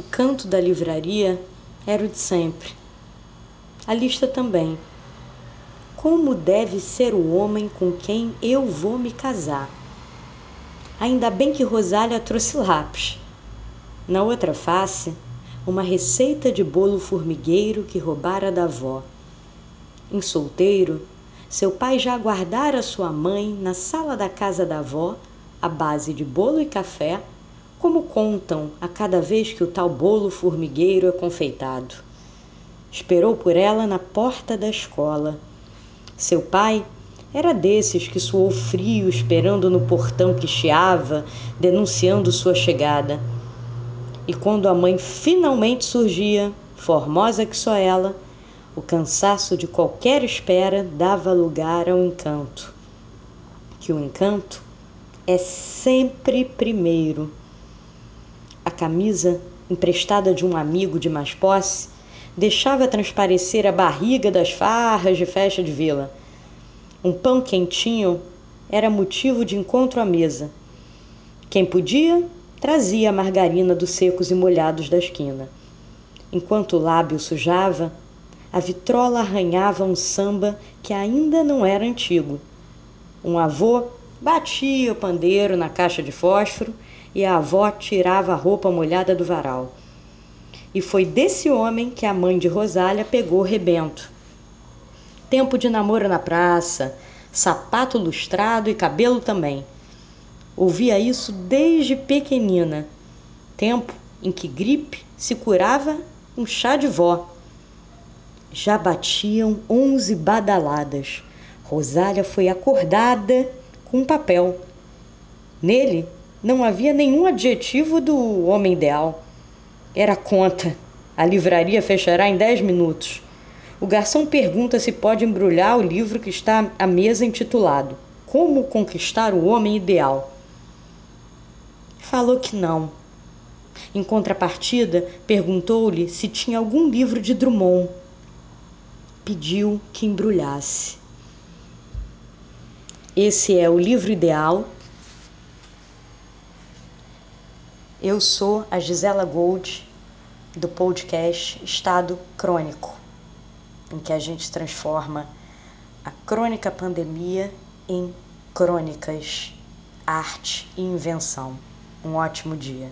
O canto da livraria era o de sempre. A lista também. Como deve ser o homem com quem eu vou me casar? Ainda bem que Rosália trouxe lápis. Na outra face, uma receita de bolo formigueiro que roubara da avó. Em solteiro, seu pai já aguardara sua mãe na sala da casa da avó, à base de bolo e café, como contam a cada vez que o tal bolo formigueiro é confeitado. Esperou por ela na porta da escola. Seu pai era desses que suou frio esperando no portão que chiava, denunciando sua chegada. E quando a mãe finalmente surgia, formosa que só ela, o cansaço de qualquer espera dava lugar ao encanto. Que o encanto é sempre primeiro. Camisa, emprestada de um amigo de mais posse, deixava transparecer a barriga das farras de festa de vila. Um pão quentinho era motivo de encontro à mesa. Quem podia, trazia a margarina dos secos e molhados da esquina. Enquanto o lábio sujava, a vitrola arranhava um samba que ainda não era antigo. Um avô batia o pandeiro na caixa de fósforo e a avó tirava a roupa molhada do varal. E foi desse homem que a mãe de Rosália pegou rebento. Tempo de namoro na praça, sapato lustrado e cabelo também. Ouvia isso desde pequenina. Tempo em que gripe se curava um chá de vó. Já batiam onze badaladas. Rosália foi acordada com um papel. Nele não havia nenhum adjetivo do homem ideal. Era conta. A livraria fechará em dez minutos. O garçom pergunta se pode embrulhar o livro que está à mesa intitulado Como Conquistar o Homem Ideal. Falou que não. Em contrapartida, perguntou-lhe se tinha algum livro de Drummond. Pediu que embrulhasse. Esse é o livro ideal. Eu sou a Gisela Gold, do podcast Estado Crônico, em que a gente transforma a crônica pandemia em crônicas, arte e invenção. Um ótimo dia.